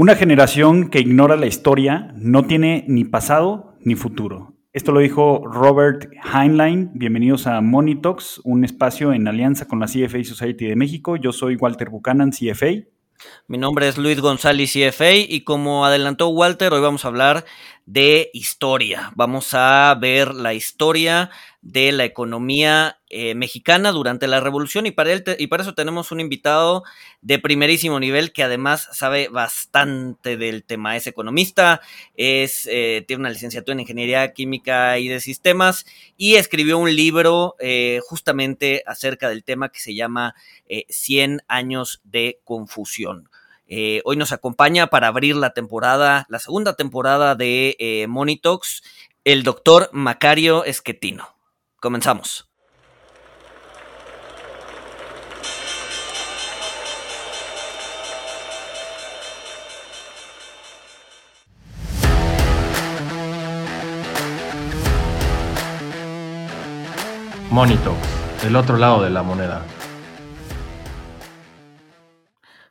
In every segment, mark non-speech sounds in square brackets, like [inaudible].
Una generación que ignora la historia no tiene ni pasado ni futuro. Esto lo dijo Robert Heinlein. Bienvenidos a Monitox, un espacio en alianza con la CFA Society de México. Yo soy Walter Buchanan, CFA. Mi nombre es Luis González, CFA, y como adelantó Walter, hoy vamos a hablar de historia. Vamos a ver la historia de la economía eh, mexicana durante la revolución y para, eso tenemos un invitado de primerísimo nivel que además sabe bastante del tema. Es economista, es, eh, tiene una licenciatura en ingeniería química y de sistemas y escribió un libro eh, justamente acerca del tema que se llama 100 años de confusión. Eh, hoy nos acompaña para abrir la temporada, la segunda temporada de eh, Monitox, el doctor Macario Esquetino. Comenzamos. Monitox, el otro lado de la moneda.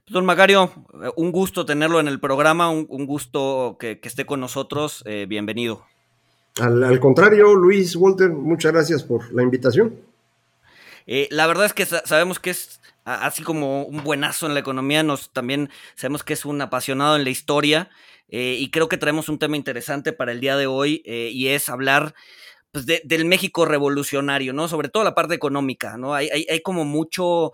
Don Macario, eh, un gusto tenerlo en el programa, un, gusto que, esté con nosotros. Eh, bienvenido. Al, contrario, Luis Walter, muchas gracias por la invitación. Eh, la verdad es que sabemos que es así como un buenazo en la economía, nos también sabemos que es un apasionado en la historia y creo que traemos un tema interesante para el día de hoy y es hablar pues, del México revolucionario, ¿no? Sobre todo la parte económica, ¿no? Hay, hay, como mucho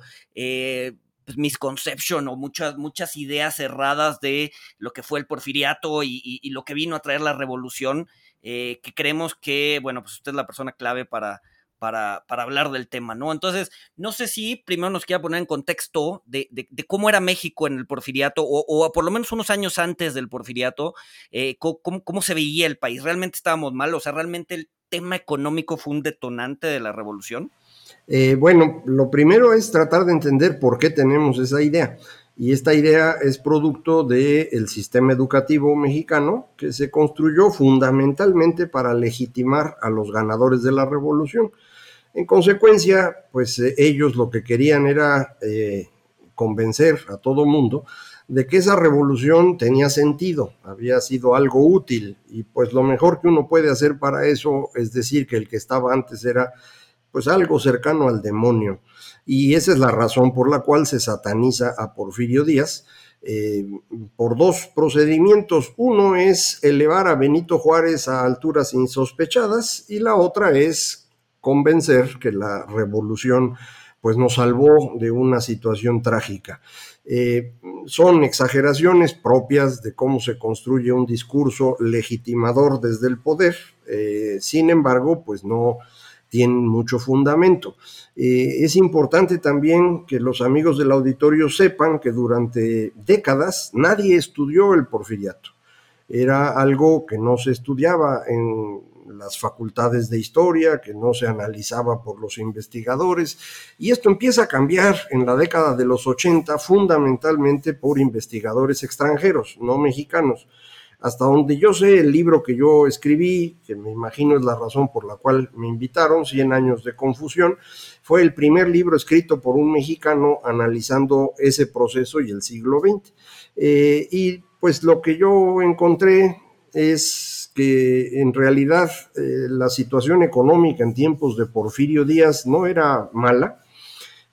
pues, misconception o muchas, muchas ideas cerradas de lo que fue el porfiriato y, lo que vino a traer la revolución, eh, que creemos que, bueno, pues usted es la persona clave para, para, hablar del tema, ¿no? Entonces, no sé si primero nos quiera poner en contexto de, cómo era México en el porfiriato, o, por lo menos unos años antes del porfiriato, eh, cómo, cómo, se veía el país. ¿Realmente estábamos mal? O sea, ¿realmente el tema económico fue un detonante de la revolución? Eh, bueno, lo primero es tratar de entender por qué tenemos esa idea. Y esta idea es producto del sistema educativo mexicano que se construyó fundamentalmente para legitimar a los ganadores de la revolución. En consecuencia, pues eh, ellos lo que querían era eh, convencer a todo mundo de que esa revolución tenía sentido, había sido algo útil y pues lo mejor que uno puede hacer para eso es decir que el que estaba antes era pues algo cercano al demonio. Y esa es la razón por la cual se sataniza a Porfirio Díaz eh, por dos procedimientos. Uno es elevar a Benito Juárez a alturas insospechadas y la otra es convencer que la revolución pues nos salvó de una situación trágica. Eh, son exageraciones propias de cómo se construye un discurso legitimador desde el poder. Eh, sin embargo, pues no, tienen mucho fundamento. Eh, es importante también que los amigos del auditorio sepan que durante décadas nadie estudió el porfiriato. Era algo que no se estudiaba en las facultades de historia, que no se analizaba por los investigadores, y esto empieza a cambiar en la década de los 80 fundamentalmente por investigadores extranjeros, no mexicanos. Hasta donde yo sé, el libro que yo escribí, que me imagino es la razón por la cual me invitaron, 100 años de confusión, fue el primer libro escrito por un mexicano analizando ese proceso y el siglo XX. Eh, y pues lo que yo encontré es que en realidad eh, la situación económica en tiempos de Porfirio Díaz no era mala.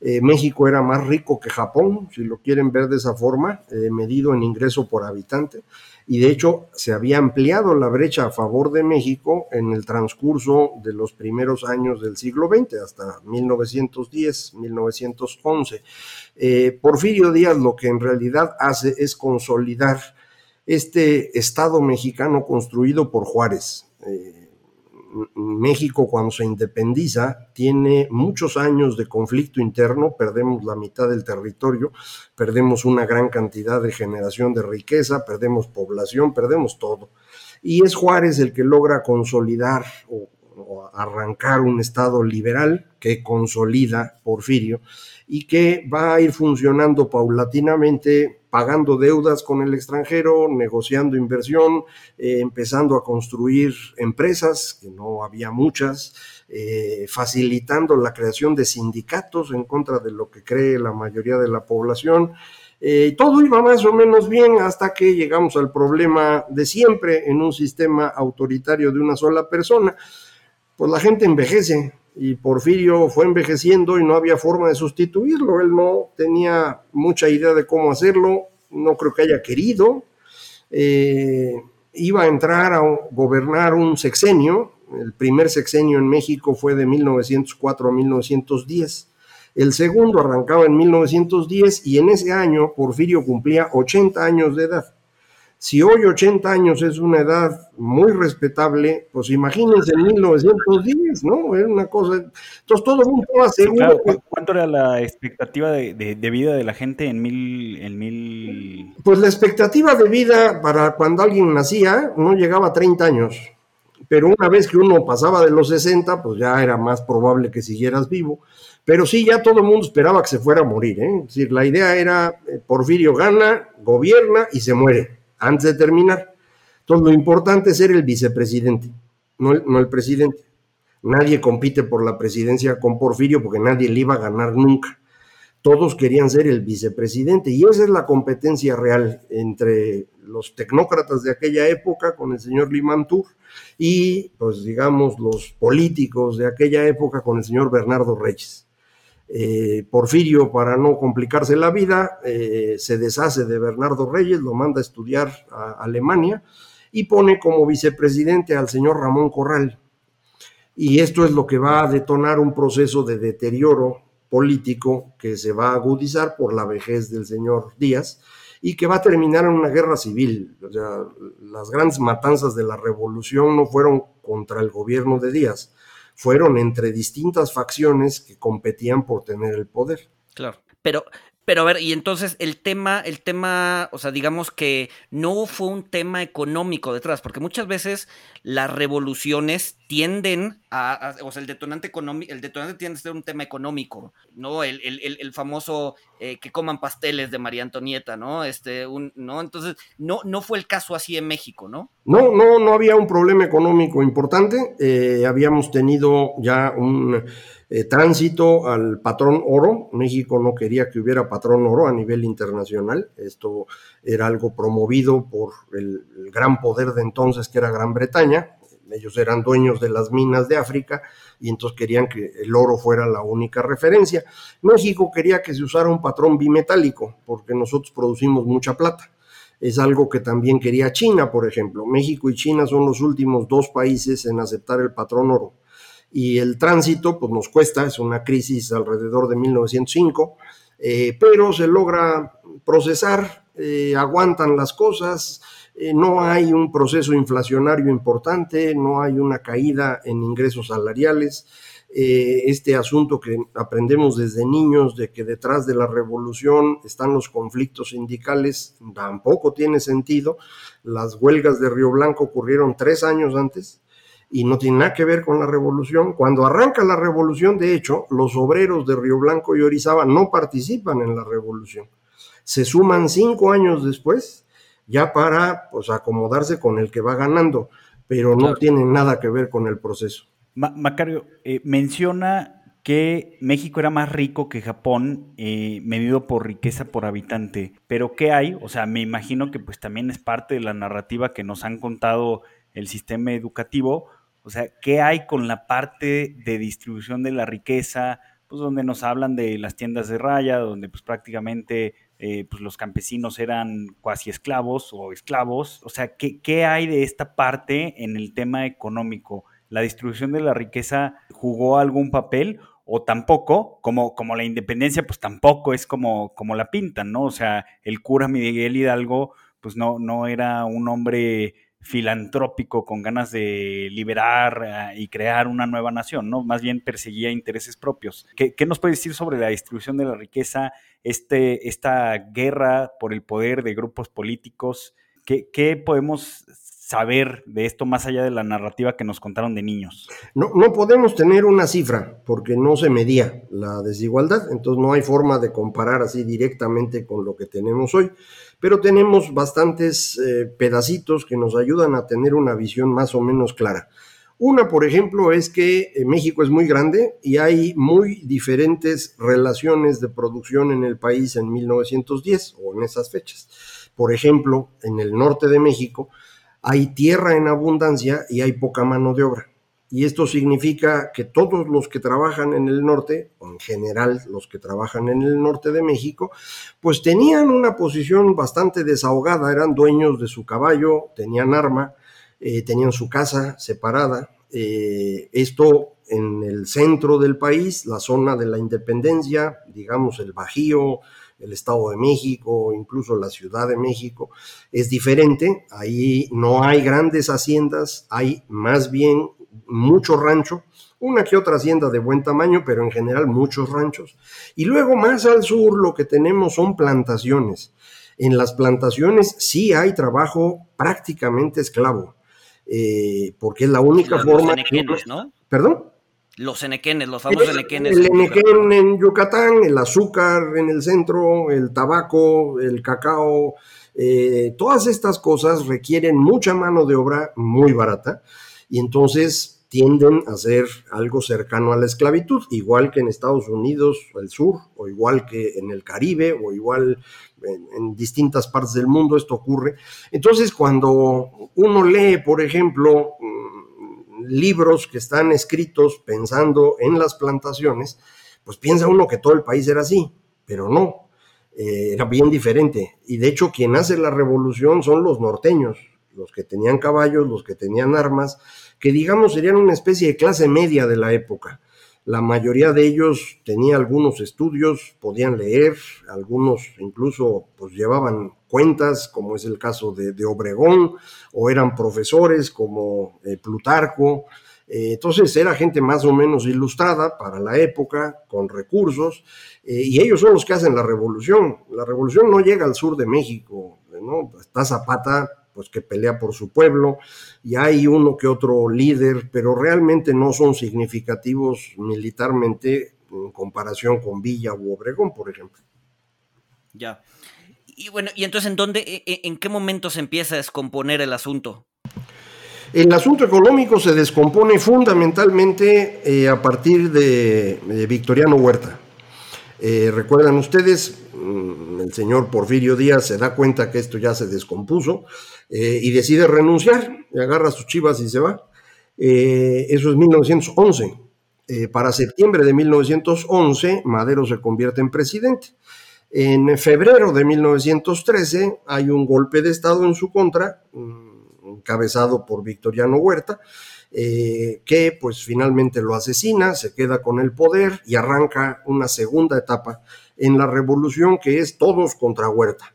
Eh, México era más rico que Japón, si lo quieren ver de esa forma, medido en ingreso por habitante y de hecho se había ampliado la brecha a favor de México en el transcurso de los primeros años del siglo XX, hasta 1910, 1911. Eh, Porfirio Díaz lo que en realidad hace es consolidar este Estado mexicano construido por Juárez. Eh, México cuando se independiza tiene muchos años de conflicto interno, perdemos la mitad del territorio, perdemos una gran cantidad de generación de riqueza, perdemos población, perdemos todo. Y es Juárez el que logra consolidar o, arrancar un Estado liberal que consolida Porfirio y que va a ir funcionando paulatinamente pagando deudas con el extranjero, negociando inversión, eh, empezando a construir empresas, que no había muchas, eh, facilitando la creación de sindicatos en contra de lo que cree la mayoría de la población. Eh, todo iba más o menos bien hasta que llegamos al problema de siempre en un sistema autoritario de una sola persona. Pues la gente envejece y Porfirio fue envejeciendo y no había forma de sustituirlo. Él no tenía mucha idea de cómo hacerlo, no creo que haya querido. Eh, iba a entrar a gobernar un sexenio. El primer sexenio en México fue de 1904 a 1910 el segundo arrancaba en 1910 y en ese año Porfirio cumplía 80 años de edad. Si hoy 80 años es una edad muy respetable, pues imagínense en 1910, ¿no? Era una cosa. Entonces todo el mundo asegura. ¿Cuánto era la expectativa de, vida de la gente en mil, en mil.? Pues la expectativa de vida para cuando alguien nacía no llegaba a 30 años. Pero una vez que uno pasaba de los 60, pues ya era más probable que siguieras vivo. Pero sí, ya todo el mundo esperaba que se fuera a morir. ¿eh? Es decir, la idea era, eh, Porfirio gana, gobierna y se muere antes de terminar. Entonces, lo importante es ser el vicepresidente, no el, no el presidente. Nadie compite por la presidencia con Porfirio porque nadie le iba a ganar nunca. Todos querían ser el vicepresidente y esa es la competencia real entre los tecnócratas de aquella época con el señor Limantur y, pues digamos, los políticos de aquella época con el señor Bernardo Reyes. Eh, Porfirio, para no complicarse la vida, eh, se deshace de Bernardo Reyes, lo manda a estudiar a Alemania y pone como vicepresidente al señor Ramón Corral. Y esto es lo que va a detonar un proceso de deterioro político que se va a agudizar por la vejez del señor Díaz y que va a terminar en una guerra civil. las grandes matanzas de la revolución no fueron contra el gobierno de Díaz, fueron entre distintas facciones que competían por tener el poder. Claro, pero pero a ver, y entonces el tema, el tema, o sea, digamos que no fue un tema económico detrás, porque muchas veces las revoluciones tienden a, o sea, el detonante económico, el detonante tiende a ser un tema económico, ¿no? El, el, famoso eh, que coman pasteles de María Antonieta, ¿no? Este, un, ¿no? Entonces, no, no fue el caso así en México, ¿no? No, no, no había un problema económico importante. Eh, habíamos tenido ya un eh, tránsito al patrón oro. México no quería que hubiera patrón oro a nivel internacional. Esto era algo promovido por el, gran poder de entonces que era Gran Bretaña. Ellos eran dueños de las minas de África y entonces querían que el oro fuera la única referencia. México quería que se usara un patrón bimetálico porque nosotros producimos mucha plata es algo que también quería China, por ejemplo. México y China son los últimos dos países en aceptar el patrón oro y el tránsito pues nos cuesta, es una crisis alrededor de 1905, eh, pero se logra procesar, eh, aguantan las cosas, eh, no hay un proceso inflacionario importante, no hay una caída en ingresos salariales. este asunto que aprendemos desde niños de que detrás de la revolución están los conflictos sindicales tampoco tiene sentido. Las huelgas de Río Blanco ocurrieron tres años antes y no tiene nada que ver con la revolución. Cuando arranca la revolución, de hecho, los obreros de Río Blanco y Orizaba no participan en la revolución. Se suman cinco años después ya para pues, acomodarse con el que va ganando, pero no tienen nada que ver con el proceso. Macario, eh, menciona que México era más rico que Japón, eh, medido por riqueza por habitante. Pero ¿qué hay? O sea, me imagino que pues también es parte de la narrativa que nos han contado el sistema educativo, o sea, ¿qué hay con la parte de distribución de la riqueza? Pues donde nos hablan de las tiendas de raya, donde pues prácticamente eh, pues los campesinos eran cuasi esclavos o esclavos. O sea, ¿qué, ¿qué hay de esta parte en el tema económico? ¿La distribución de la riqueza jugó algún papel o tampoco, como, como la independencia, pues tampoco es como, como la pintan, ¿no? O sea, el cura Miguel Hidalgo, pues no, no era un hombre filantrópico con ganas de liberar eh, y crear una nueva nación, ¿no? Más bien perseguía intereses propios. ¿Qué, nos puede decir sobre la distribución de la riqueza, este, esta guerra por el poder de grupos políticos? ¿Qué, qué podemos saber de esto más allá de la narrativa que nos contaron de niños? No, no podemos tener una cifra porque no se medía la desigualdad, entonces no hay forma de comparar así directamente con lo que tenemos hoy pero tenemos bastantes eh, pedacitos que nos ayudan a tener una visión más o menos clara. Una, por ejemplo, es que eh, México es muy grande y hay muy diferentes relaciones de producción en el país en 1910 o en esas fechas. Por ejemplo, en el norte de México hay tierra en abundancia y hay poca mano de obra. Y esto significa que todos los que trabajan en el norte, en general los que trabajan en el norte de México, pues tenían una posición bastante desahogada, eran dueños de su caballo, tenían arma, eh, tenían su casa separada. Eh, esto en el centro del país, la zona de la independencia, digamos el Bajío, el Estado de México, incluso la Ciudad de México, es diferente. Ahí no hay grandes haciendas, hay más bien mucho rancho, una que otra hacienda de buen tamaño, pero en general muchos ranchos. Y luego más al sur lo que tenemos son plantaciones. En las plantaciones sí hay trabajo prácticamente esclavo, eh, porque es la única forma... ¿no? ¿Perdón? Los enequenes, los famosos enequenes. El enequén en Yucatán, el azúcar en el centro, el tabaco, el cacao, eh, todas estas cosas requieren mucha mano de obra muy barata y entonces tienden a ser algo cercano a la esclavitud, igual que en Estados Unidos, el sur, o igual que en el Caribe, o igual en, distintas partes del mundo esto ocurre. Entonces, cuando uno lee, por ejemplo, mm, libros que están escritos pensando en las plantaciones, pues piensa uno que todo el país era así, pero no, eh, era bien diferente. Y de hecho, quien hace la revolución son los norteños, los que tenían caballos, los que tenían armas, que digamos serían una especie de clase media de la época. La mayoría de ellos tenía algunos estudios, podían leer, algunos incluso pues llevaban cuentas, como es el caso de, Obregón, o eran profesores como eh, Plutarco. Eh, entonces era gente más o menos ilustrada para la época, con recursos, eh, y ellos son los que hacen la revolución. La revolución no llega al sur de México, ¿no? Está Zapata pues que pelea por su pueblo, y hay uno que otro líder, pero realmente no son significativos militarmente en comparación con Villa u Obregón, por ejemplo. Ya. Y bueno, ¿y entonces en dónde, e, e, en qué momento se empieza a descomponer el asunto? El asunto económico se descompone fundamentalmente eh, a partir de, Victoriano Huerta. Eh, recuerdan ustedes, mm, el señor Porfirio Díaz se da cuenta que esto ya se descompuso eh, y decide renunciar, agarra sus chivas y se va. Eh, eso es 1911. Eh, para septiembre de 1911, Madero se convierte en presidente. En febrero de 1913 hay un golpe de Estado en su contra, mm, encabezado por Victoriano Huerta, que pues finalmente lo asesina, se queda con el poder y arranca una segunda etapa en la revolución que es todos contra Huerta.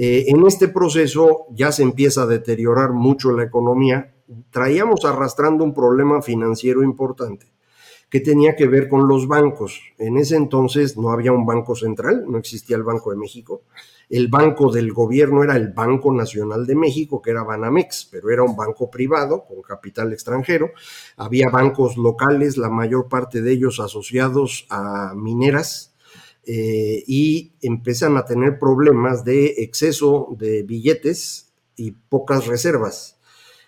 Eh, en este proceso ya se empieza a deteriorar mucho la economía. Traíamos arrastrando un problema financiero importante que tenía que ver con los bancos. En ese entonces no había un banco central, no existía el Banco de México. El banco del gobierno era el Banco Nacional de México, que era Banamex, pero era un banco privado con capital extranjero. Había bancos locales, la mayor parte de ellos asociados a mineras, eh, y empiezan a tener problemas de exceso de billetes y pocas reservas.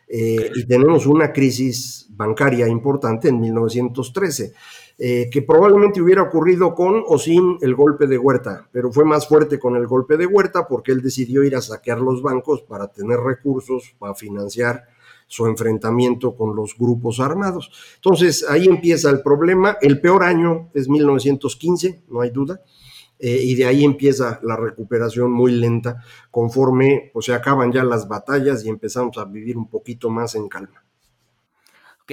Eh, y tenemos una crisis bancaria importante en 1913, eh, que probablemente hubiera ocurrido con o sin el golpe de Huerta, pero fue más fuerte con el golpe de Huerta porque él decidió ir a saquear los bancos para tener recursos para financiar su enfrentamiento con los grupos armados. Entonces, ahí empieza el problema. El peor año es 1915, no hay duda. Eh, y de ahí empieza la recuperación muy lenta conforme pues, se acaban ya las batallas y empezamos a vivir un poquito más en calma.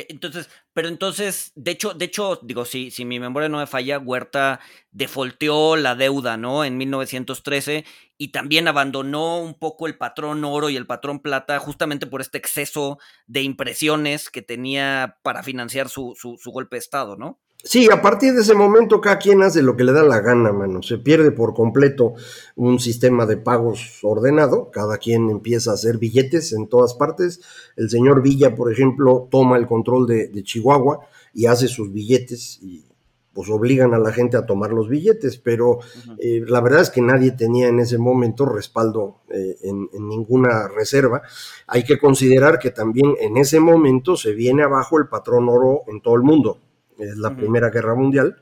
Entonces, pero entonces, de hecho, de hecho, digo, si, si mi memoria no me falla, Huerta defolteó la deuda, ¿no? En 1913 y también abandonó un poco el patrón oro y el patrón plata justamente por este exceso de impresiones que tenía para financiar su, su, su golpe de Estado, ¿no? Sí, a partir de ese momento cada quien hace lo que le da la gana, mano. Se pierde por completo un sistema de pagos ordenado. Cada quien empieza a hacer billetes en todas partes. El señor Villa, por ejemplo, toma el control de, Chihuahua y hace sus billetes y pues obligan a la gente a tomar los billetes, pero eh, la verdad es que nadie tenía en ese momento respaldo eh, en, ninguna reserva. Hay que considerar que también en ese momento se viene abajo el patrón oro en todo el mundo. Es la Primera Guerra Mundial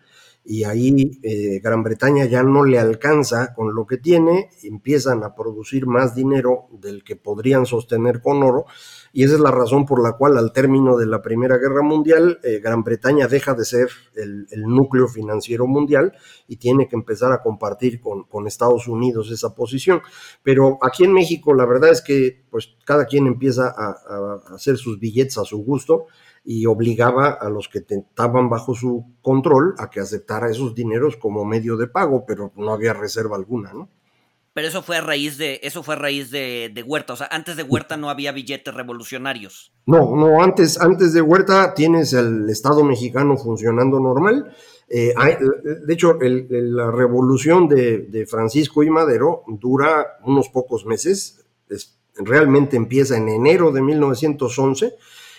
y ahí eh, Gran Bretaña ya no le alcanza con lo que tiene, empiezan a producir más dinero del que podrían sostener con oro y esa es la razón por la cual al término de la Primera Guerra Mundial, eh, Gran Bretaña deja de ser el, núcleo financiero mundial y tiene que empezar a compartir con, Estados Unidos esa posición. Pero aquí en México la verdad es que pues cada quien empieza a, hacer sus billetes a su gusto y obligaba a los que estaban bajo su control a que aceptara esos dineros como medio de pago, pero no había reserva alguna, ¿no? Pero eso fue a raíz de, eso fue a raíz de, Huerta. O sea, antes de Huerta no había billetes revolucionarios. No, no, antes, antes de Huerta tienes el Estado mexicano funcionando normal. Eh, de hecho, la revolución de, Francisco y Madero dura unos pocos meses. realmente empieza en enero de 1911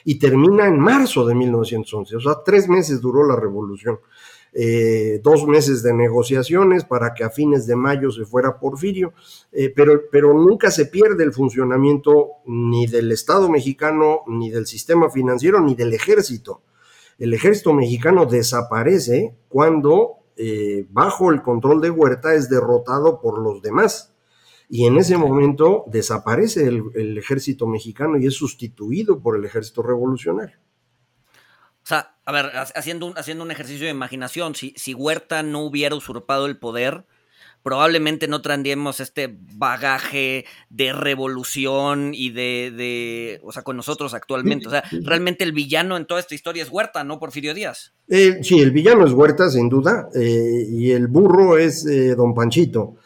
y termina en marzo de 1911. O sea, tres meses duró la revolución. Eh, dos meses de negociaciones para que a fines de mayo se fuera Porfirio, eh, pero, pero nunca se pierde el funcionamiento ni del Estado mexicano, ni del sistema financiero, ni del ejército. El ejército mexicano desaparece cuando, eh, bajo el control de Huerta, es derrotado por los demás. Y en ese momento desaparece el ejército mexicano y es sustituido por el ejército revolucionario. O sea, a ver, haciendo un, haciendo un ejercicio de imaginación, si, si Huerta no hubiera usurpado el poder, probablemente no tendríamos este bagaje de revolución y de, de, o sea, con nosotros actualmente. O sea, realmente el villano en toda esta historia es Huerta, ¿no, Porfirio Díaz? Eh, sí, el villano es Huerta, sin duda, eh, y el burro es eh, don Panchito.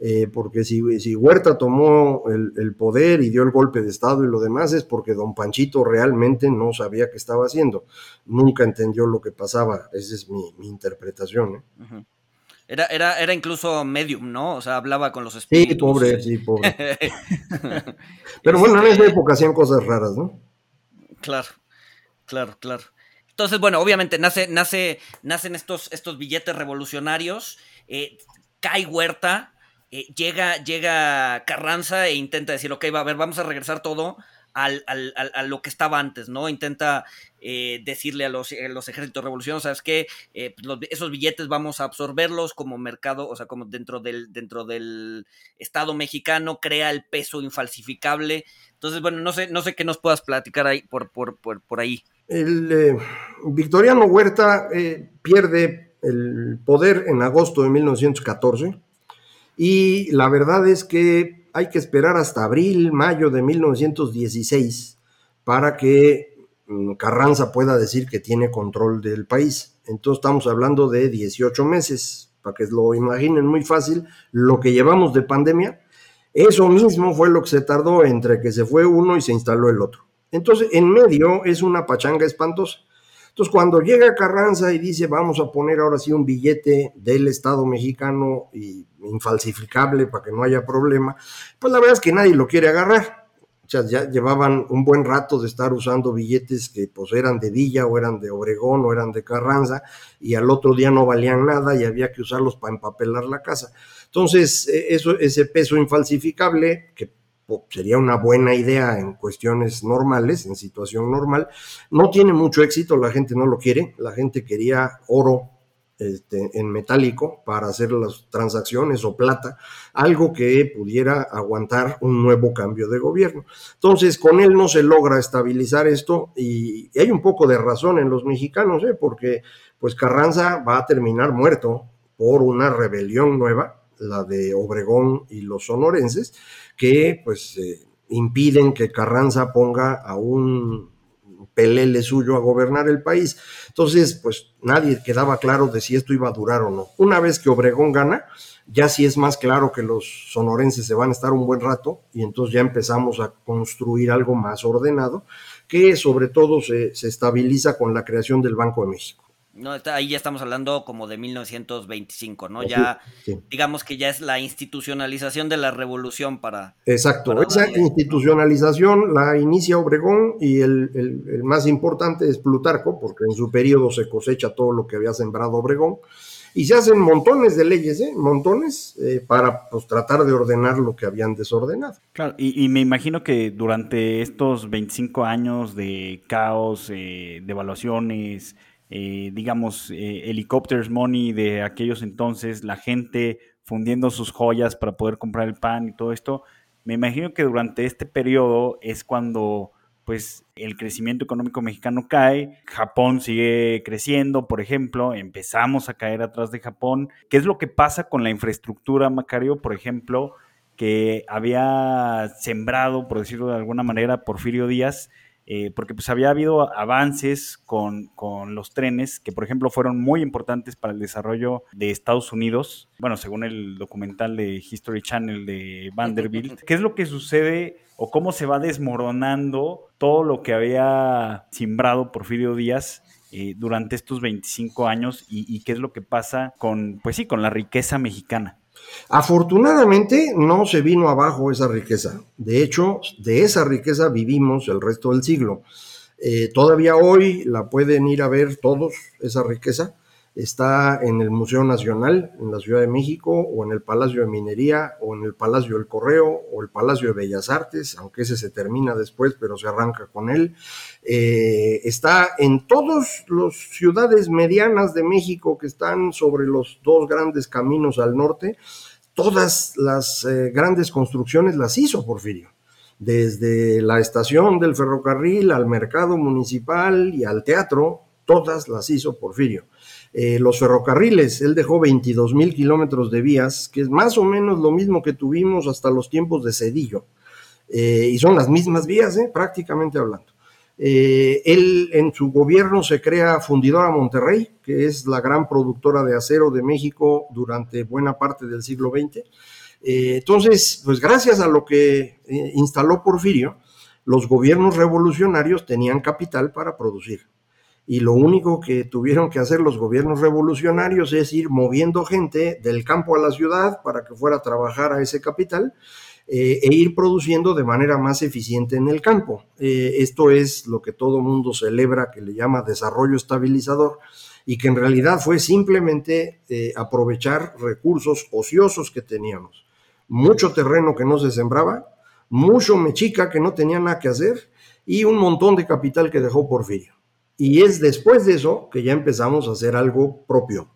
Eh, porque si, si, Huerta tomó el, poder y dio el golpe de Estado y lo demás es porque don Panchito realmente no sabía qué estaba haciendo, nunca entendió lo que pasaba, esa es mi, interpretación. ¿eh? Era, era, era incluso medium, ¿no? O sea, hablaba con los espíritus. Sí, pobre, sí, pobre. [laughs] Pero bueno, en esa este época hacían cosas raras, ¿no? Claro, claro, claro. Entonces, bueno, obviamente nace, nace, nacen estos, estos billetes revolucionarios, eh, cae Huerta, eh, llega, llega Carranza e intenta decir, ok, va a ver, vamos a regresar todo al, al, a lo que estaba antes, ¿no? Intenta eh, decirle a los, los, ejércitos revolucionarios, ¿sabes qué? Eh, pues esos billetes vamos a absorberlos como mercado, o sea, como dentro del, dentro del Estado mexicano, crea el peso infalsificable. Entonces, bueno, no sé, no sé qué nos puedas platicar ahí por, por, por, por ahí. El Victoriano Huerta pierde el poder en agosto de 1914 y la verdad es que hay que esperar hasta abril, mayo de 1916 para que mm, Carranza pueda decir que tiene control del país. Entonces estamos hablando de 18 meses, para que lo imaginen muy fácil, lo que llevamos de pandemia, eso mismo fue lo que se tardó entre que se fue uno y se instaló el otro. Entonces, en medio es una pachanga espantosa. Entonces, cuando llega Carranza y dice, vamos a poner ahora sí un billete del Estado mexicano y infalsificable para que no haya problema, pues la verdad es que nadie lo quiere agarrar. O sea, ya llevaban un buen rato de estar usando billetes que pues eran de Villa o eran de Obregón o eran de Carranza y al otro día no valían nada y había que usarlos para empapelar la casa. Entonces, e, eso, ese peso infalsificable, que sería una buena idea en cuestiones normales, en situación normal. No tiene mucho éxito, la gente no lo quiere, la gente quería oro este, en metálico para hacer las transacciones o plata, algo que pudiera aguantar un nuevo cambio de gobierno. Entonces, con él no se logra estabilizar esto y, hay un poco de razón en los mexicanos, ¿eh? porque pues Carranza va a terminar muerto por una rebelión nueva la de Obregón y los sonorenses, que pues eh, impiden que Carranza ponga a un pelele suyo a gobernar el país. Entonces, pues nadie quedaba claro de si esto iba a durar o no. Una vez que Obregón gana, ya sí es más claro que los sonorenses se van a estar un buen rato y entonces ya empezamos a construir algo más ordenado que sobre todo se, se estabiliza con la creación del Banco de México. No, ahí ya estamos hablando como de 1925, ¿no? ya, digamos que ya es la institucionalización de la revolución para... Exacto, esa institucionalización la inicia Obregón y el, el, más importante es Plutarco, porque en su periodo se cosecha todo lo que había sembrado Obregón, y se hacen montones de leyes, ¿eh? montones, eh, para pues, tratar de ordenar lo que habían desordenado. Claro, y, me imagino que durante estos 25 años de caos, eh, de evaluaciones, eh, digamos, eh, helicópteros money de aquellos entonces, la gente fundiendo sus joyas para poder comprar el pan y todo esto, me imagino que durante este periodo es cuando pues el crecimiento económico mexicano cae, Japón sigue creciendo, por ejemplo, empezamos a caer atrás de Japón. ¿Qué es lo que pasa con la infraestructura, Macario, por ejemplo, que había sembrado, por decirlo de alguna manera, Porfirio Díaz? Eh, porque pues había habido avances con, los trenes que, por ejemplo, fueron muy importantes para el desarrollo de Estados Unidos. Bueno, según el documental de History Channel de Vanderbilt, [laughs] ¿qué es lo que sucede o cómo se va desmoronando todo lo que había simbrado Porfirio Díaz eh, durante estos 25 años y, y, qué es lo que pasa con, pues sí, con la riqueza mexicana? Afortunadamente no se vino abajo esa riqueza. De hecho, de esa riqueza vivimos el resto del siglo. Eh, todavía hoy la pueden ir a ver todos, esa riqueza. Está en el Museo Nacional, en la Ciudad de México, o en el Palacio de Minería, o en el Palacio del Correo, o el Palacio de Bellas Artes, aunque ese se termina después, pero se arranca con él. Eh, está en todas las ciudades medianas de México que están sobre los dos grandes caminos al norte todas las eh, grandes construcciones las hizo Porfirio, desde la estación del ferrocarril al mercado municipal y al teatro, todas las hizo Porfirio. Eh, los ferrocarriles, él dejó 22 mil kilómetros de vías, que es más o menos lo mismo que tuvimos hasta los tiempos de Cedillo, eh, y son las mismas vías, prácticamente hablando. Eh, él en su gobierno se crea Fundidora Monterrey, que es la gran productora de acero de México durante buena parte del siglo XX. Eh, entonces, pues gracias a lo que eh, instaló Porfirio, los gobiernos revolucionarios tenían capital para producir. Y lo único que tuvieron que hacer los gobiernos revolucionarios es ir moviendo gente del campo a la ciudad para que fuera a trabajar a ese capital eh, e ir produciendo de manera más eficiente en el campo. Eh, esto es lo que todo mundo celebra, que le llama desarrollo estabilizador, y que en realidad fue simplemente eh, aprovechar recursos ociosos que teníamos. Mucho terreno que no se sembraba, mucho mechica que no tenía nada que hacer y un montón de capital que dejó Porfirio. Y es después de eso que ya empezamos a hacer algo propio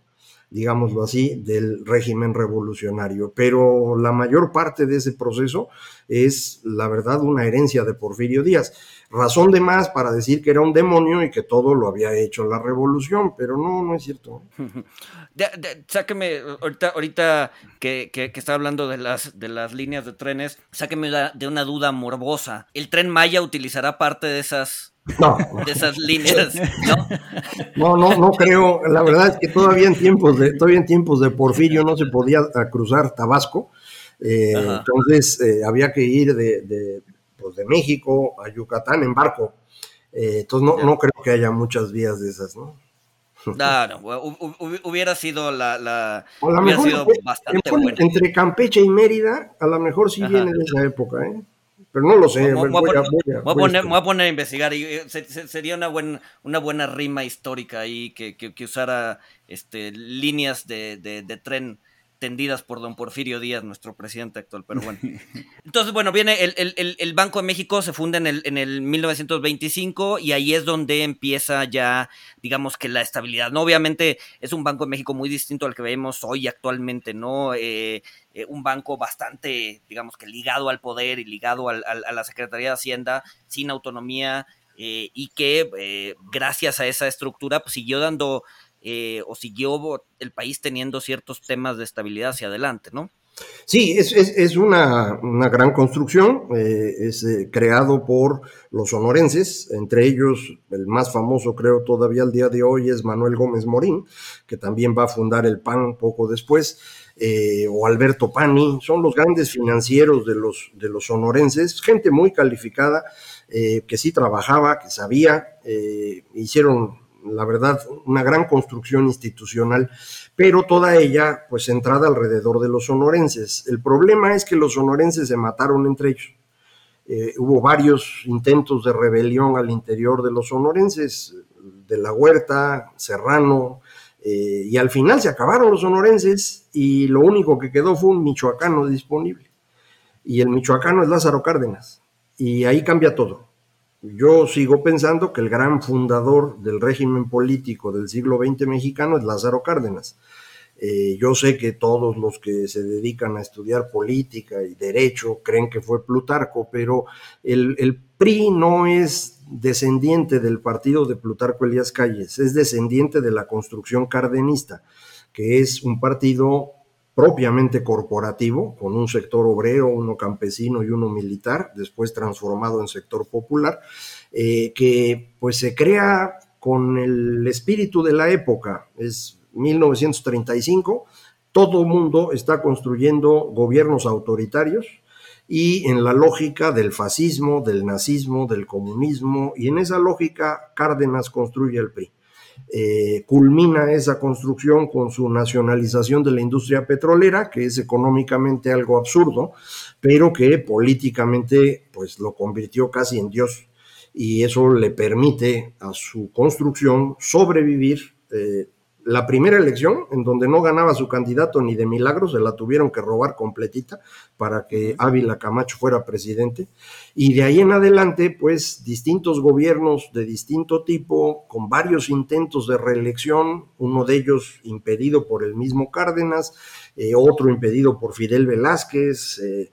digámoslo así, del régimen revolucionario. Pero la mayor parte de ese proceso es, la verdad, una herencia de Porfirio Díaz. Razón de más para decir que era un demonio y que todo lo había hecho la revolución, pero no, no es cierto. [laughs] sáqueme, ahorita, ahorita que, que, está hablando de las, de las líneas de trenes, sáqueme de una duda morbosa. ¿El tren Maya utilizará parte de esas no. De esas líneas, ¿no? No, no, no creo. La verdad es que todavía en tiempos de, todavía en tiempos de Porfirio no se podía cruzar Tabasco. Eh, entonces eh, había que ir de, de, pues de, México a Yucatán en barco. Eh, entonces no, no, creo que haya muchas vías de esas, ¿no? No, hubiera sido la, la hubiera sido bastante buena. Entre Campeche y Mérida, a lo mejor sí viene de esa época, ¿eh? Pero no lo sé. Me voy, a poner a investigar. Y, eh, sería una buena, una buena rima histórica ahí que, que, usara este, líneas de, de, tren tendidas por don Porfirio Díaz, nuestro presidente actual, pero bueno. [laughs] Entonces, bueno, viene el, el, el, Banco de México, se funda en el, en el 1925 y ahí es donde empieza ya, digamos que la estabilidad. ¿no? Obviamente es un Banco de México muy distinto al que vemos hoy actualmente, ¿no? Eh, eh, un banco bastante, digamos que ligado al poder y ligado al, a la Secretaría de Hacienda, sin autonomía, eh, y que eh, gracias a esa estructura pues, siguió dando o siguió el país teniendo ciertos temas de estabilidad hacia adelante, ¿no? Sí, es, es, una, una, gran construcción, es creado por los sonorenses, entre ellos el más famoso creo todavía al día de hoy es Manuel Gómez Morín, que también va a fundar el PAN poco después. Eh, o Alberto Pani, son los grandes financieros de los, de los sonorenses, gente muy calificada, eh, que sí trabajaba, que sabía, eh, hicieron la verdad, una gran construcción institucional, pero toda ella pues centrada alrededor de los sonorenses. El problema es que los sonorenses se mataron entre ellos. Eh, hubo varios intentos de rebelión al interior de los sonorenses, de la Huerta, Serrano, eh, y al final se acabaron los sonorenses y lo único que quedó fue un michoacano disponible. Y el michoacano es Lázaro Cárdenas. Y ahí cambia todo. Yo sigo pensando que el gran fundador del régimen político del siglo XX mexicano es Lázaro Cárdenas. Eh, yo sé que todos los que se dedican a estudiar política y derecho creen que fue Plutarco, pero el, el PRI no es descendiente del partido de Plutarco Elías Calles, es descendiente de la construcción cardenista, que es un partido propiamente corporativo, con un sector obrero, uno campesino y uno militar, después transformado en sector popular, eh, que pues se crea con el espíritu de la época, es 1935, todo mundo está construyendo gobiernos autoritarios, y en la lógica del fascismo, del nazismo, del comunismo, y en esa lógica Cárdenas construye el PRI. Eh, culmina esa construcción con su nacionalización de la industria petrolera, que es económicamente algo absurdo, pero que políticamente pues lo convirtió casi en Dios. Y eso le permite a su construcción sobrevivir eh, la primera elección, en donde no ganaba su candidato ni de milagro, se la tuvieron que robar completita para que Ávila Camacho fuera presidente. Y de ahí en adelante, pues distintos gobiernos de distinto tipo, con varios intentos de reelección, uno de ellos impedido por el mismo Cárdenas, eh, otro impedido por Fidel Velázquez. Eh,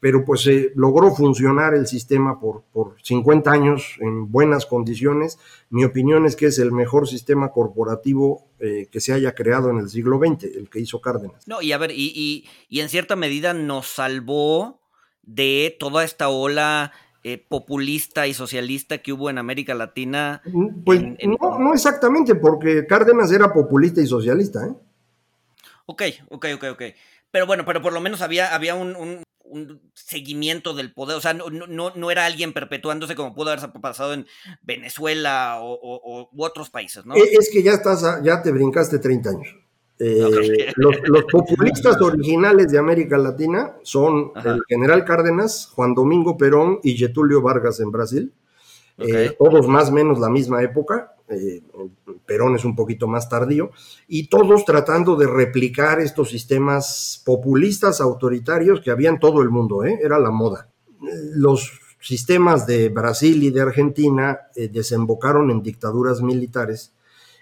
pero pues se logró funcionar el sistema por, por 50 años en buenas condiciones. Mi opinión es que es el mejor sistema corporativo eh, que se haya creado en el siglo XX, el que hizo Cárdenas. No, y a ver, y, y, en cierta medida nos salvó de toda esta ola eh, populista y socialista que hubo en América Latina. Mm, pues No, no, exactamente, porque Cárdenas era populista y socialista, ¿eh? Ok, ok, ok, ok. Pero bueno, pero por lo menos había, había un un seguimiento del poder, o sea, no, no, no, era alguien perpetuándose como pudo haberse pasado en Venezuela o, u otros países, ¿no? Eh, es que ya estás, ya te brincaste 30 años. Eh, los, [laughs] populistas originales de América Latina son el general Cárdenas, Juan Domingo Perón y Getulio Vargas en Brasil, eh, todos más o menos la misma época, eh, Perón es un poquito más tardío, y todos tratando de replicar estos sistemas populistas, autoritarios que había en todo el mundo, ¿eh? era la moda. Los sistemas de Brasil y de Argentina eh, desembocaron en dictaduras militares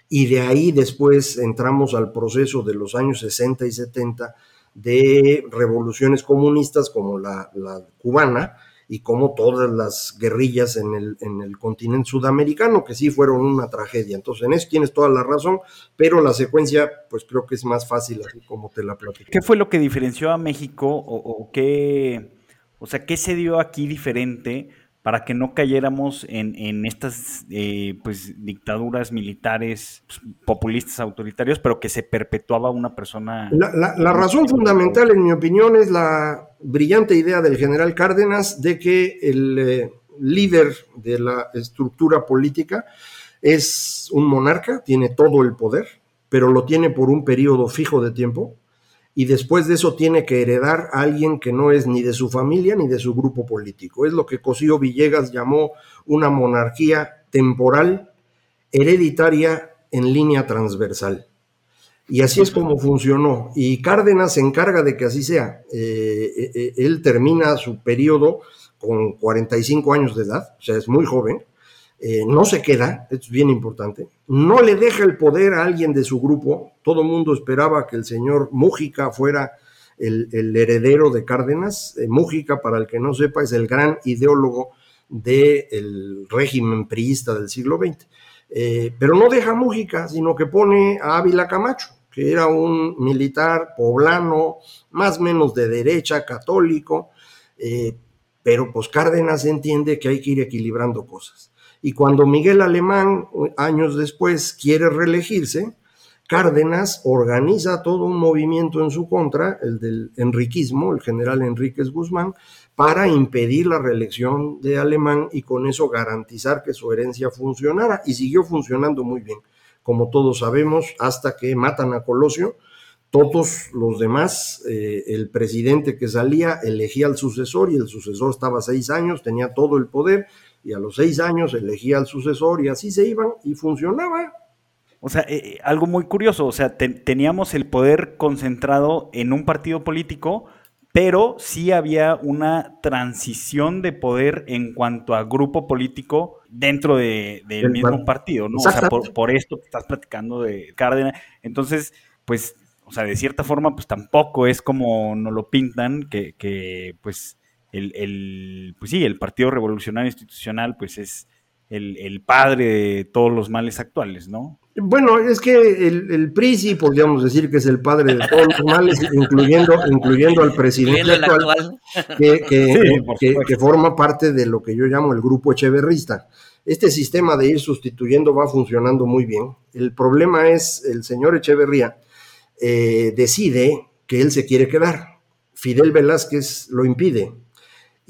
y de ahí después entramos al proceso de los años 60 y 70 de revoluciones comunistas como la cubana, y como todas las guerrillas en el, en el continente sudamericano, que sí fueron una tragedia. Entonces, en eso tienes toda la razón, pero la secuencia, pues creo que es más fácil así como te la platico. ¿Qué fue lo que diferenció a México o, qué, o sea, qué se dio aquí diferente para que no cayéramos en, estas eh, pues, dictaduras militares pues, populistas, autoritarios, pero que se perpetuaba una persona. La, razón fundamental, en mi opinión, es la brillante idea del general Cárdenas de que el eh, líder de la estructura política es un monarca, tiene todo el poder, pero lo tiene por un periodo fijo de tiempo y después de eso tiene que heredar a alguien que no es ni de su familia ni de su grupo político. Es lo que Cosío Villegas llamó una monarquía temporal, hereditaria en línea transversal. Y así es como funcionó. Y Cárdenas se encarga de que así sea. Eh, eh, eh, él termina su periodo con 45 años de edad, o sea, es muy joven, no se queda, es bien importante, no le deja el poder a alguien de su grupo, todo el mundo esperaba que el señor Mújica fuera el, heredero de Cárdenas, Mújica, para el que no sepa, es el gran ideólogo del régimen priista del siglo XX, pero no deja Mújica, sino que pone a Ávila Camacho, que era un militar poblano, más o menos de derecha, católico, pero pues Cárdenas entiende que hay que ir equilibrando cosas. Y cuando Miguel Alemán, años después, quiere reelegirse, Cárdenas organiza todo un movimiento en su contra, el del enriquismo, el general Enríquez Guzmán, para impedir la reelección de Alemán y con eso garantizar que su herencia funcionara. Y siguió funcionando muy bien, como todos sabemos, hasta que matan a Colosio. Todos los demás, eh, el presidente que salía elegía al sucesor y el sucesor estaba seis años, tenía todo el poder y a los seis años elegía al sucesor y así se iban y funcionaba. O sea, eh, eh, algo muy curioso, o sea, teníamos el poder concentrado en un partido político, pero sí había una transición de poder en cuanto a grupo político dentro del mismo partido, ¿no? O sea, por, esto que estás platicando de Cárdenas. Entonces, pues, o sea, de cierta forma, pues tampoco es como nos lo pintan, que, que pues, el, el, pues sí, el Partido Revolucionario Institucional, pues es el, padre de todos los males actuales, ¿no? Bueno, es que el, PRI sí podríamos decir que es el padre de todos los males, [laughs] incluyendo, incluyendo al presidente actual, Que, que, forma parte de lo que yo llamo el grupo echeverrista. Este sistema de ir sustituyendo va funcionando muy bien. El problema es el señor Echeverría eh, decide que él se quiere quedar. Fidel Velázquez lo impide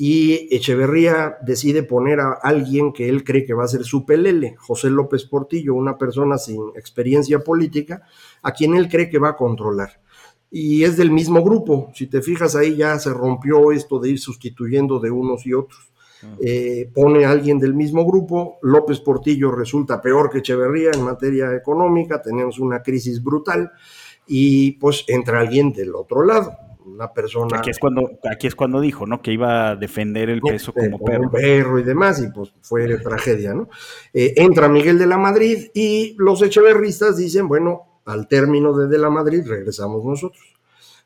y Echeverría decide poner a alguien que él cree que va a ser su pelele, José López Portillo, una persona sin experiencia política, a quien él cree que va a controlar. Y es del mismo grupo, si te fijas ahí ya se rompió esto de ir sustituyendo de unos y otros. Ah. Eh, pone a alguien del mismo grupo, López Portillo resulta peor que Echeverría en materia económica, tenemos una crisis brutal y pues entra alguien del otro lado una persona. Aquí es cuando, aquí es cuando dijo, ¿no? Que iba a defender el peso como, este, perro. perro y demás, y pues fue tragedia, ¿no? Eh, entra Miguel de la Madrid y los echeverristas dicen, bueno, al término de de la Madrid regresamos nosotros.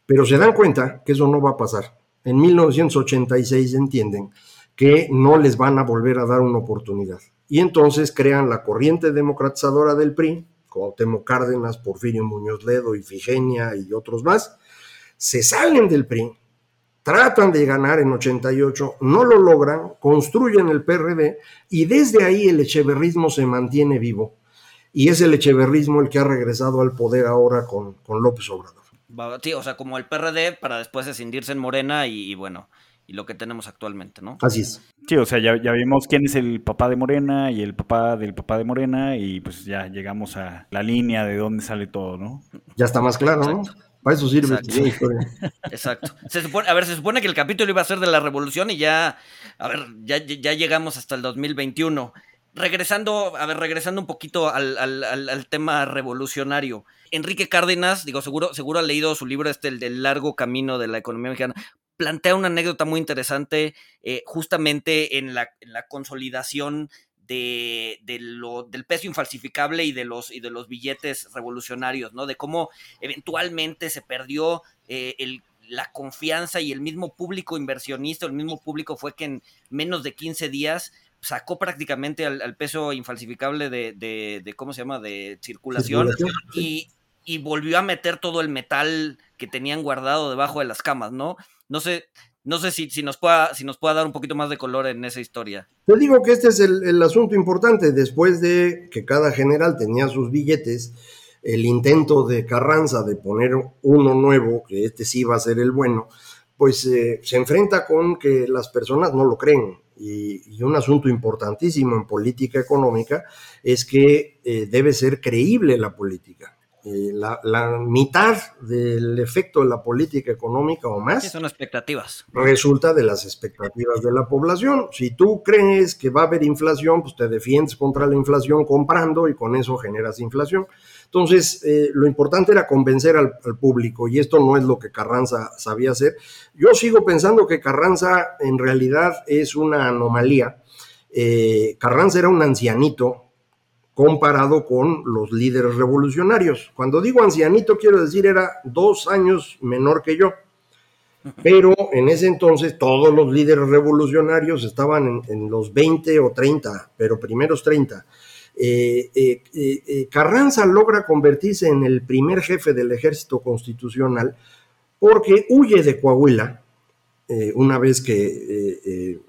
Pero se dan cuenta que eso no va a pasar. En 1986 entienden que no les van a volver a dar una oportunidad. Y entonces crean la corriente democratizadora del PRI, Temo Cárdenas, Porfirio Muñoz Ledo, Ifigenia y otros más, se salen del PRI, tratan de ganar en 88, no lo logran, construyen el PRD y desde ahí el echeverrismo se mantiene vivo. Y es el echeverrismo el que ha regresado al poder ahora con, con López Obrador. Sí, o sea, como el PRD para después escindirse en Morena y, bueno, y lo que tenemos actualmente, ¿no? Así es. Sí, o sea, ya, ya, vimos quién es el papá de Morena y el papá del papá de Morena y pues ya llegamos a la línea de dónde sale todo, ¿no? Ya está más claro, ¿no? Para eso sirve [laughs] Exacto. Se supone, a ver, se supone que el capítulo iba a ser de la revolución y ya, a ver, ya, ya llegamos hasta el 2021. Regresando, a ver, regresando un poquito al, tema revolucionario. Enrique Cárdenas, digo, seguro, seguro ha leído su libro este, el del largo camino de la economía mexicana. Plantea una anécdota muy interesante eh, justamente en la, en la consolidación de, lo, del peso infalsificable y de, los, y de los billetes revolucionarios, ¿no? De cómo eventualmente se perdió eh, la confianza y el mismo público inversionista, el mismo público fue que en menos de 15 días sacó prácticamente al, peso infalsificable de, ¿cómo se llama?, de circulación, Y, y volvió a meter todo el metal que tenían guardado debajo de las camas, ¿no? No sé, no sé si, si, nos pueda, si nos pueda dar un poquito más de color en esa historia. Te digo que este es el, asunto importante. Después de que cada general tenía sus billetes, el intento de Carranza de poner uno nuevo, que este sí va a ser el bueno, pues eh, se enfrenta con que las personas no lo creen. Y, un asunto importantísimo en política económica es que eh, debe ser creíble la política. Eh, la, mitad del efecto de la política económica o más. son expectativas. Resulta de las expectativas de la población. Si tú crees que va a haber inflación, pues te defiendes contra la inflación comprando y con eso generas inflación. Entonces, eh, lo importante era convencer al, público y esto no es lo que Carranza sabía hacer. Yo sigo pensando que Carranza en realidad es una anomalía. Eh, Carranza era un ancianito, comparado con los líderes revolucionarios. Cuando digo ancianito, quiero decir era dos años menor que yo. Pero en ese entonces todos los líderes revolucionarios estaban en, los 20 o 30, pero primeros 30. Eh, eh, eh, Carranza logra convertirse en el primer jefe del ejército constitucional porque huye de Coahuila una vez que...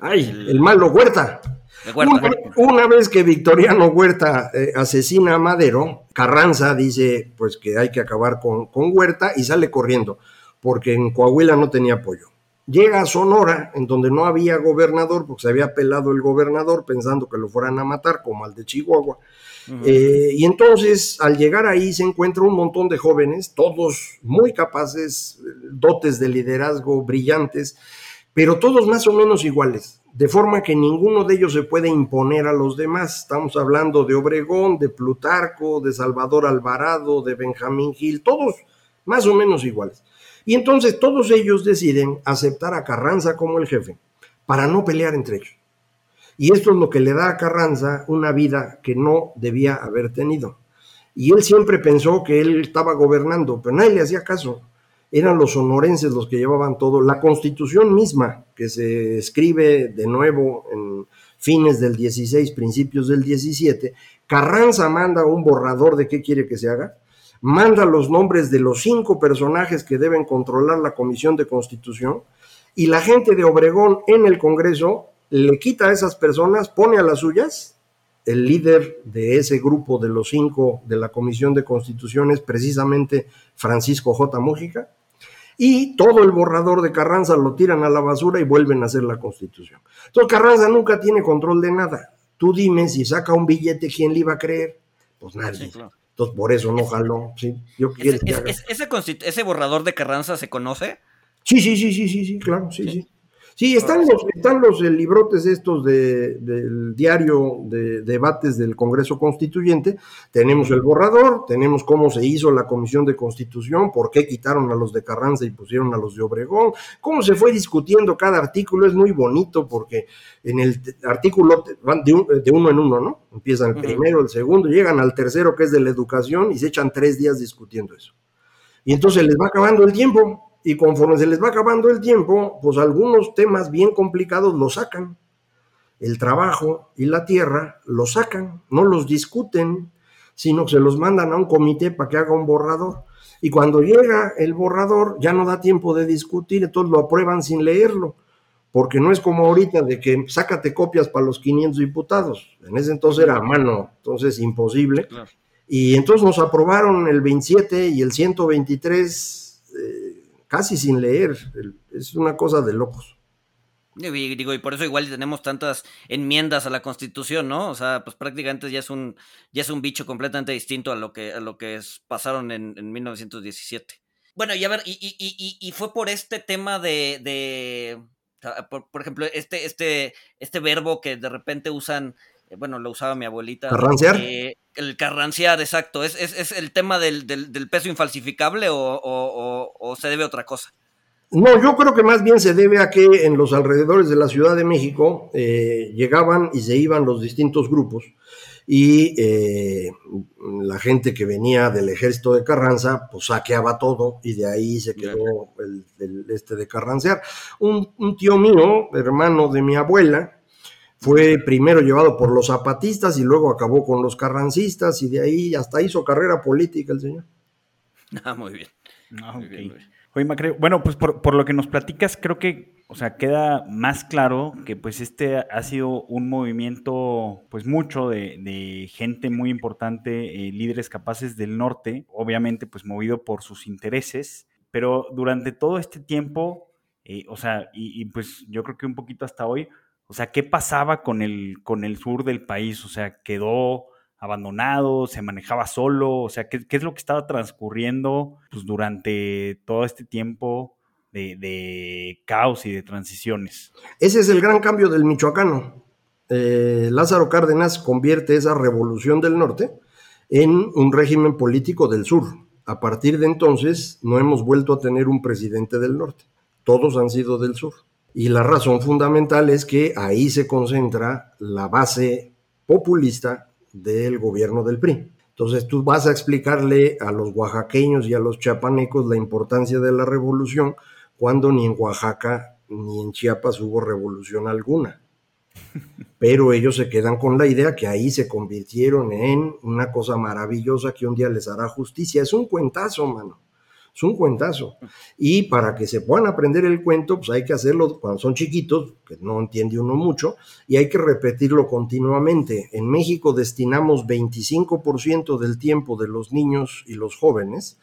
¡Ay! El malo Huerta una, vez que Victoriano Huerta eh, asesina a Madero, Carranza dice pues que hay que acabar con, Huerta y sale corriendo, porque en Coahuila no tenía apoyo. llega a Sonora, en donde no había gobernador, porque se había pelado el gobernador pensando que lo fueran a matar, como al de Chihuahua. Eh, y entonces, al llegar ahí, se encuentra un montón de jóvenes, todos muy capaces, dotes de liderazgo brillantes, pero todos más o menos iguales, de forma que ninguno de ellos se puede imponer a los demás. Estamos hablando de Obregón, de Plutarco, de Salvador Alvarado, de Benjamín Gil, todos más o menos iguales. Y entonces todos ellos deciden aceptar a Carranza como el jefe, para no pelear entre ellos. Y esto es lo que le da a Carranza una vida que no debía haber tenido. Y él siempre pensó que él estaba gobernando, pero nadie le hacía caso. Eran los sonorenses los que llevaban todo. La constitución misma, que se escribe de nuevo en fines del 16, principios del 17, Carranza manda un borrador de qué quiere que se haga, manda los nombres de los cinco personajes que deben controlar la comisión de constitución, y la gente de Obregón en el Congreso le quita a esas personas, pone a las suyas. El líder de ese grupo de los cinco de la Comisión de Constitución es precisamente Francisco J. Mújica. Y todo el borrador de Carranza lo tiran a la basura y vuelven a hacer la Constitución. Entonces Carranza nunca tiene control de nada. Tú dime si saca un billete, ¿quién le iba a creer? Pues nadie. Entonces por eso no jaló. ¿sí? Yo ese, ese, ese, borrador de Carranza se conoce? Sí, sí, sí, sí, sí, sí, claro, sí, sí. Sí, están los, están los eh, librotes estos del diario de debates del Congreso Constituyente. Tenemos el borrador, tenemos cómo se hizo la Comisión de Constitución, por qué quitaron a los de Carranza y pusieron a los de Obregón, cómo se fue discutiendo cada artículo. Es muy bonito porque en el artículo van de, uno en uno, ¿no? Empiezan el primero, el segundo, llegan al tercero que es de la educación y se echan tres días discutiendo eso. Y entonces les va acabando el tiempo y conforme se les va acabando el tiempo, pues algunos temas bien complicados los sacan. El trabajo y la tierra los sacan, no los discuten, sino que se los mandan a un comité para que haga un borrador. Y cuando llega el borrador ya no da tiempo de discutir, entonces lo aprueban sin leerlo, porque no es como ahorita de que sácate copias para los 500 diputados. En ese entonces era a mano, entonces imposible. Y entonces nos aprobaron el 27 y el 123 casi sin leer. Es una cosa de locos. Y, digo, y por eso igual tenemos tantas enmiendas a la Constitución, ¿no? O sea, pues prácticamente ya es un, ya es un bicho completamente distinto a lo que, a lo que pasaron en, en 1917. Bueno, y a ver, y, y, y, fue por este tema de, de por, por, ejemplo, este, este, este verbo que de repente usan bueno, lo usaba mi abuelita. ¿Carranciar? Eh, el carranciar, exacto. ¿Es, es, el tema del, peso infalsificable o, se debe a otra cosa? No, yo creo que más bien se debe a que en los alrededores de la Ciudad de México eh, llegaban y se iban los distintos grupos y la gente que venía del ejército de Carranza, pues saqueaba todo y de ahí se quedó el, este de Carranciar. Un, un, tío mío, hermano de mi abuela, fue primero llevado por los zapatistas y luego acabó con los carrancistas y de ahí hasta hizo carrera política el señor. [laughs] Ah, muy bien. Ah, Oye, Macreo, bueno, pues por, lo que nos platicas, creo que, o sea, queda más claro que pues este ha sido un movimiento, pues mucho de, gente muy importante, eh, líderes capaces del norte, obviamente pues movido por sus intereses, pero durante todo este tiempo, eh, o sea, y pues yo creo que un poquito hasta hoy, o sea, ¿qué pasaba con el, con el sur del país? O sea, ¿quedó abandonado? ¿Se manejaba solo? O sea, ¿qué, es lo que estaba transcurriendo pues, durante todo este tiempo de, caos y de transiciones? Ese es el gran cambio del michoacano. Eh, Lázaro Cárdenas convierte esa revolución del norte en un régimen político del sur. A partir de entonces no hemos vuelto a tener un presidente del norte. Todos han sido del sur. Y la razón fundamental es que ahí se concentra la base populista del gobierno del PRI. Entonces tú vas a explicarle a los oaxaqueños y a los chiapanecos la importancia de la revolución cuando ni en Oaxaca ni en Chiapas hubo revolución alguna. [laughs] Pero ellos se quedan con la idea que ahí se convirtieron en una cosa maravillosa que un día les hará justicia. Es un cuentazo, mano. Es un cuentazo. Y para que se puedan aprender el cuento, pues hay que hacerlo cuando son chiquitos, que no entiende uno mucho, y hay que repetirlo continuamente. En México destinamos 25% del tiempo de los niños y los jóvenes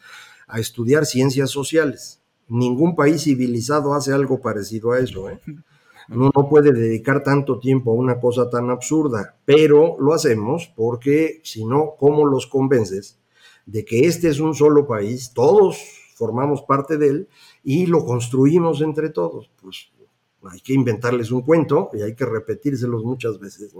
a estudiar ciencias sociales. Ningún país civilizado hace algo parecido a eso. ¿eh? [laughs] Uno no puede dedicar tanto tiempo a una cosa tan absurda, pero lo hacemos porque si no, ¿cómo los convences de que este es un solo país? Todos formamos parte de él y lo construimos entre todos. Pues hay que inventarles un cuento y hay que repetírselos muchas veces.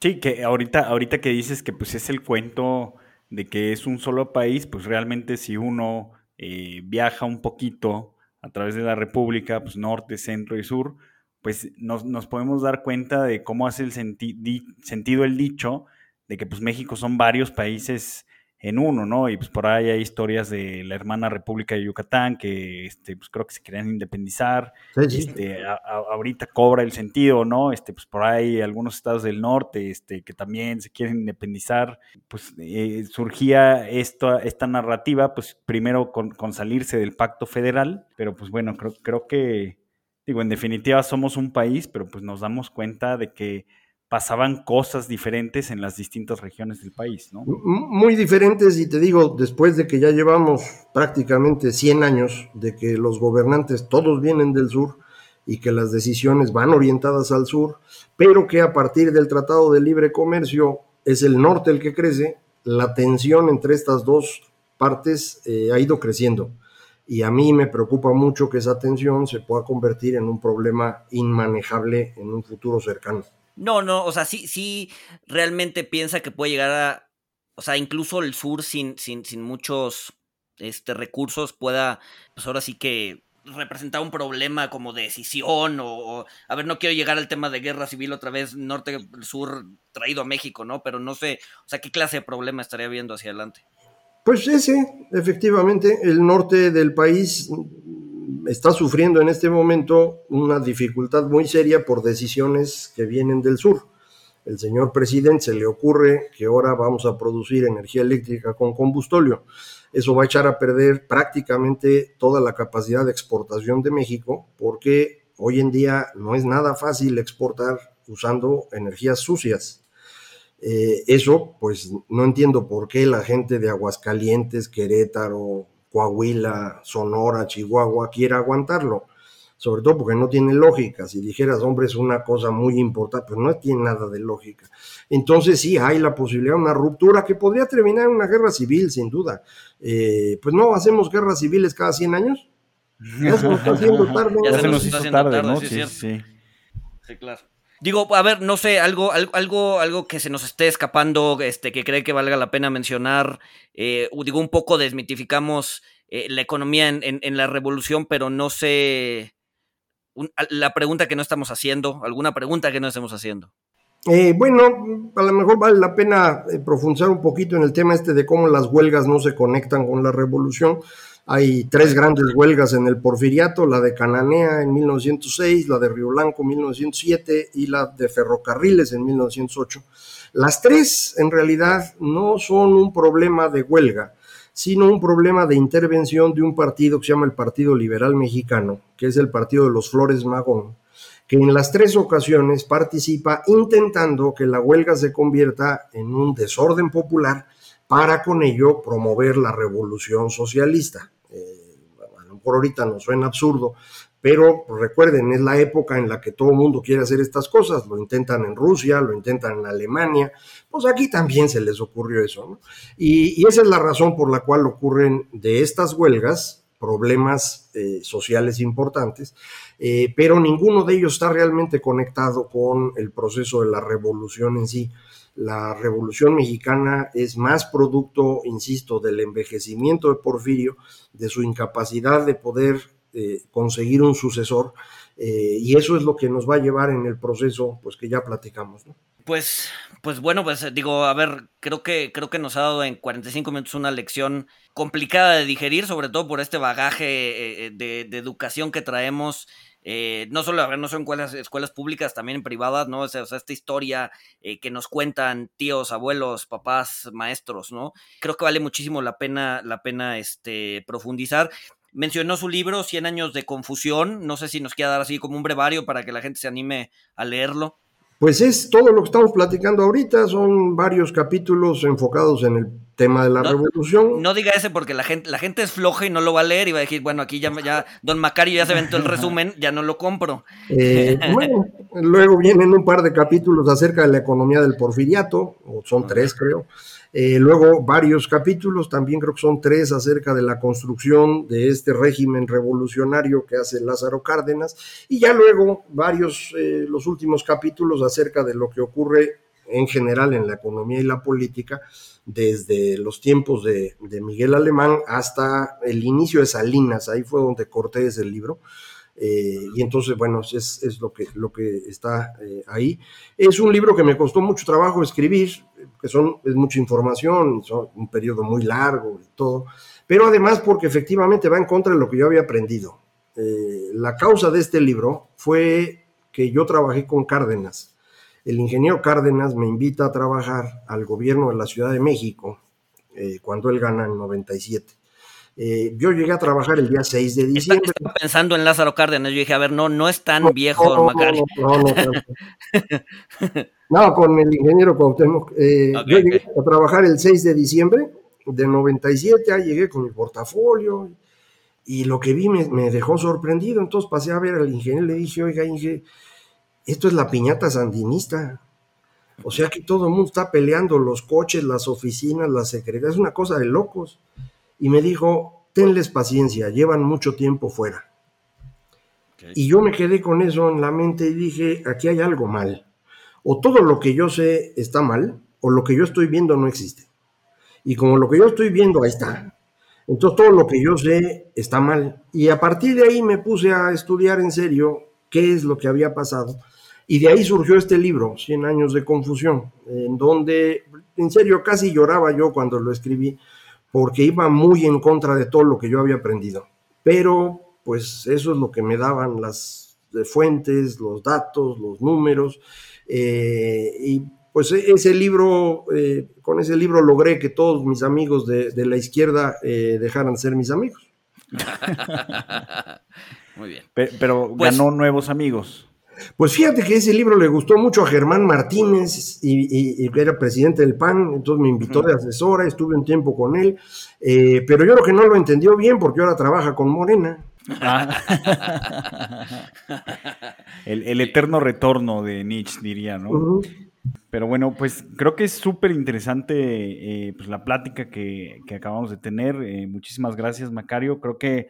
Sí, que ahorita, ahorita que dices que pues es el cuento de que es un solo país, pues realmente si uno eh, viaja un poquito a través de la República, pues norte, centro y sur, pues nos, nos podemos dar cuenta de cómo hace el sentido el dicho de que pues México son varios países en uno, ¿no? Y pues por ahí hay historias de la hermana República de Yucatán que este, pues creo que se querían independizar. Este, ahorita cobra el sentido, ¿no? Este, pues por ahí algunos estados del norte este, que también se quieren independizar. Pues eh, surgía esta, esta narrativa, pues primero con, con, salirse del pacto federal, pero pues bueno, creo, creo que, digo, en definitiva somos un país, pero pues nos damos cuenta de que pasaban cosas diferentes en las distintas regiones del país, ¿no? Muy diferentes y te digo, después de que ya llevamos prácticamente 100 años de que los gobernantes todos vienen del sur y que las decisiones van orientadas al sur, pero que a partir del Tratado de Libre Comercio es el norte el que crece, la tensión entre estas dos partes eh, ha ido creciendo. Y a mí me preocupa mucho que esa tensión se pueda convertir en un problema inmanejable en un futuro cercano. No, no, o sea, sí, sí, realmente piensa que puede llegar a, o sea, incluso el sur sin, sin, sin muchos este, recursos pueda, pues ahora sí que representar un problema como de decisión o, a ver, no quiero llegar al tema de guerra civil otra vez, norte-sur traído a México, ¿no? Pero no sé, o sea, ¿qué clase de problema estaría viendo hacia adelante? Pues ese, efectivamente, el norte del país está sufriendo en este momento una dificultad muy seria por decisiones que vienen del sur. El señor presidente se le ocurre que ahora vamos a producir energía eléctrica con combustóleo. Eso va a echar a perder prácticamente toda la capacidad de exportación de México porque hoy en día no es nada fácil exportar usando energías sucias. Eh, eso, pues no entiendo por qué la gente de Aguascalientes, Querétaro, Coahuila, Sonora, Chihuahua quiera aguantarlo. Sobre todo porque no tiene lógica. Si dijeras, hombre, es una cosa muy importante, pues no tiene nada de lógica. Entonces sí hay la posibilidad de una ruptura que podría terminar en una guerra civil, sin duda. Eh, pues no, hacemos guerras civiles cada 100 años. [laughs] Ya se nos está haciendo tarde. Ya se nos hizo tarde, ¿no? Sí, sí, sí. claro. Digo, a ver, no sé, algo, algo, algo que se nos esté escapando, este, que cree que valga la pena mencionar. Eh, digo, un poco desmitificamos eh, la economía en, la revolución, pero no sé la pregunta que no estamos haciendo, alguna pregunta que no estemos haciendo. Eh, bueno, a lo mejor vale la pena profundizar un poquito en el tema este de cómo las huelgas no se conectan con la revolución. Hay tres grandes huelgas en el Porfiriato, la de Cananea en 1906, la de Río Blanco en 1907 y la de Ferrocarriles en 1908. Las tres en realidad no son un problema de huelga, sino un problema de intervención de un partido que se llama el Partido Liberal Mexicano, que es el partido de los Flores Magón, que en las tres ocasiones participa intentando que la huelga se convierta en un desorden popular para con ello promover la revolución socialista por ahorita nos suena absurdo, pero recuerden, es la época en la que todo el mundo quiere hacer estas cosas, lo intentan en Rusia, lo intentan en Alemania, pues aquí también se les ocurrió eso, y, esa es la razón por la cual ocurren de estas huelgas problemas eh, sociales importantes, eh, pero ninguno de ellos está realmente conectado con el proceso de la revolución en sí la revolución mexicana es más producto, insisto, del envejecimiento de Porfirio, de su incapacidad de poder eh, conseguir un sucesor, eh, y eso es lo que nos va a llevar en el proceso pues, que ya platicamos. Pues, pues bueno, pues digo, a ver, creo que, creo que nos ha dado en 45 minutos una lección complicada de digerir, sobre todo por este bagaje eh, de, de educación que traemos eh, no solo, a ver, no son escuelas, escuelas públicas, también privadas, ¿no? O sea, esta historia eh, que nos cuentan tíos, abuelos, papás, maestros, ¿no? Creo que vale muchísimo la pena, la pena este, profundizar. Mencionó su libro, 100 años de confusión. No sé si nos quiera dar así como un brevario para que la gente se anime a leerlo. Pues es todo lo que estamos platicando ahorita, son varios capítulos enfocados en el tema de la revolución. No diga ese porque la gente, la gente es floja y no lo va a leer y va a decir, bueno, aquí ya, ya Don Macario ya se aventó el [laughs] resumen, ya no lo compro. Eh, [laughs] bueno, luego vienen un par de capítulos acerca de la economía del porfiriato, o son tres creo. Eh, luego varios capítulos, también creo que son tres, acerca de la construcción de este régimen revolucionario que hace Lázaro Cárdenas. Y ya luego varios, eh, los últimos capítulos acerca de lo que ocurre en general en la economía y la política desde los tiempos de, Miguel Alemán hasta el inicio de Salinas, ahí fue donde corté ese libro. Eh, y entonces, bueno, es, lo, que, lo que está eh, ahí. Es un libro que me costó mucho trabajo escribir, que son, es mucha información, son un periodo muy largo y todo, pero además porque efectivamente va en contra de lo que yo había aprendido. Eh, la causa de este libro fue que yo trabajé con Cárdenas el ingeniero Cárdenas me invita a trabajar al gobierno de la Ciudad de México eh, cuando él gana en 97. Eh, yo llegué a trabajar el día 6 de diciembre. Estaba pensando en Lázaro Cárdenas. Yo dije, a ver, no, no es tan viejo, no, Macario. No, no, [laughs] no, con el ingeniero Cuauhtémoc. Eh, yo llegué a trabajar el 6 de diciembre de 97, ahí llegué con mi portafolio y lo que vi me, me, dejó sorprendido. Entonces pasé a ver al ingeniero y le dije, oiga, Inge, esto es la piñata sandinista. O sea que todo el mundo está peleando, los coches, las oficinas, las secretarías, es una cosa de locos. Y me dijo, tenles paciencia, llevan mucho tiempo fuera. Y yo me quedé con eso en la mente y dije, aquí hay algo mal. O todo lo que yo sé está mal, o lo que yo estoy viendo no existe. Y como lo que yo estoy viendo, ahí está. Entonces todo lo que yo sé está mal. Y a partir de ahí me puse a estudiar en serio qué es lo que había pasado y de ahí surgió este libro, Cien años de confusión, en donde, en serio, casi lloraba yo cuando lo escribí, porque iba muy en contra de todo lo que yo había aprendido. Pero, pues eso es lo que me daban las eh, fuentes, los datos, los números. Eh, y pues ese libro, eh, con ese libro logré que todos mis amigos de, la izquierda dejaran de ser mis amigos. [laughs] Muy bien. Pero, pues ganó nuevos amigos. Pues fíjate que ese libro le gustó mucho a Germán Martínez, y, era presidente del PAN, entonces me invitó de asesora, estuve un tiempo con él, eh, pero yo creo que no lo entendió bien porque ahora trabaja con Morena. [laughs] Ah. el, eterno retorno de Nietzsche, diría, ¿no? Pero bueno, pues creo que es súper interesante eh, pues la plática que, acabamos de tener. Eh, muchísimas gracias, Macario. Creo que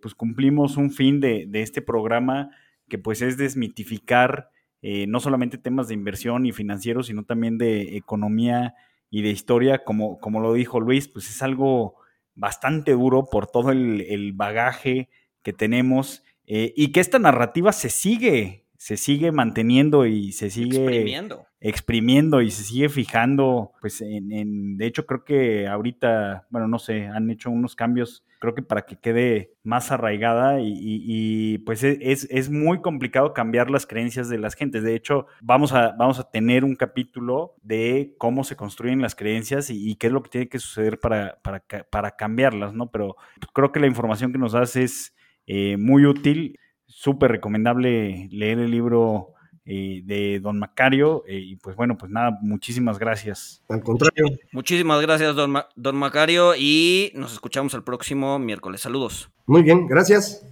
pues cumplimos un fin de, de este programa que pues es desmitificar eh, no solamente temas de inversión y financieros, sino también de economía y de historia, como, como lo dijo Luis, pues es algo bastante duro por todo el, bagaje que tenemos eh, y que esta narrativa se sigue, se sigue manteniendo y se sigue exprimiendo, exprimiendo y se sigue fijando, pues en, de hecho creo que ahorita, bueno, no sé, han hecho unos cambios, creo que para que quede más arraigada y, pues e, es, es, muy complicado cambiar las creencias de las gentes. De hecho, vamos a, vamos a tener un capítulo de cómo se construyen las creencias y, qué es lo que tiene que suceder para, para, para cambiarlas, ¿no? Pero creo que la información que nos das es eh, muy útil súper recomendable leer el libro eh, de Don Macario. Eh, y pues bueno, pues nada, muchísimas gracias. Al contrario. Muchísimas gracias, don, don Macario, y nos escuchamos el próximo miércoles. Saludos. Muy bien, gracias.